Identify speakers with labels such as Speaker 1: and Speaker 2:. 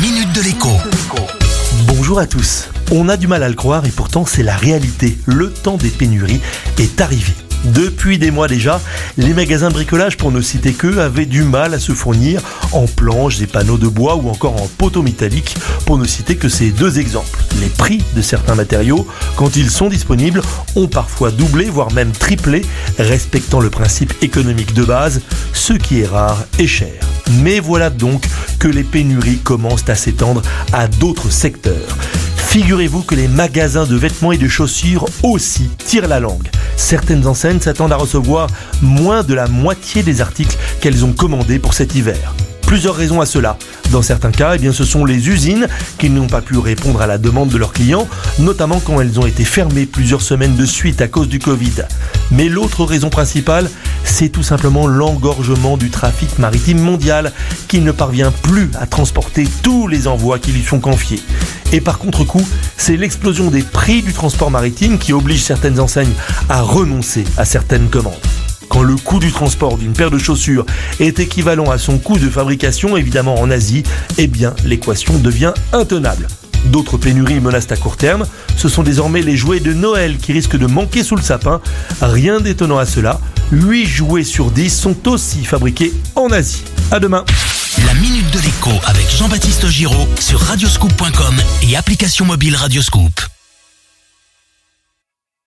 Speaker 1: minute de l'écho.
Speaker 2: Bonjour à tous. On a du mal à le croire et pourtant c'est la réalité. Le temps des pénuries est arrivé. Depuis des mois déjà, les magasins bricolage, pour ne citer qu'eux, avaient du mal à se fournir en planches, des panneaux de bois ou encore en poteaux métalliques, pour ne citer que ces deux exemples. Les prix de certains matériaux, quand ils sont disponibles, ont parfois doublé, voire même triplé, respectant le principe économique de base, ce qui est rare et cher. Mais voilà donc que les pénuries commencent à s'étendre à d'autres secteurs. Figurez-vous que les magasins de vêtements et de chaussures aussi tirent la langue. Certaines enseignes s'attendent à recevoir moins de la moitié des articles qu'elles ont commandés pour cet hiver. Plusieurs raisons à cela. Dans certains cas, eh bien, ce sont les usines qui n'ont pas pu répondre à la demande de leurs clients, notamment quand elles ont été fermées plusieurs semaines de suite à cause du Covid. Mais l'autre raison principale, c'est tout simplement l'engorgement du trafic maritime mondial qui ne parvient plus à transporter tous les envois qui lui sont confiés. Et par contre-coup, c'est l'explosion des prix du transport maritime qui oblige certaines enseignes à renoncer à certaines commandes. Quand le coût du transport d'une paire de chaussures est équivalent à son coût de fabrication, évidemment en Asie, eh bien l'équation devient intenable. D'autres pénuries menacent à court terme. Ce sont désormais les jouets de Noël qui risquent de manquer sous le sapin. Rien d'étonnant à cela. 8 jouets sur 10 sont aussi fabriqués en Asie. À demain.
Speaker 1: La minute de l'écho avec Jean-Baptiste Giraud sur radioscoop.com et application mobile Radioscoop.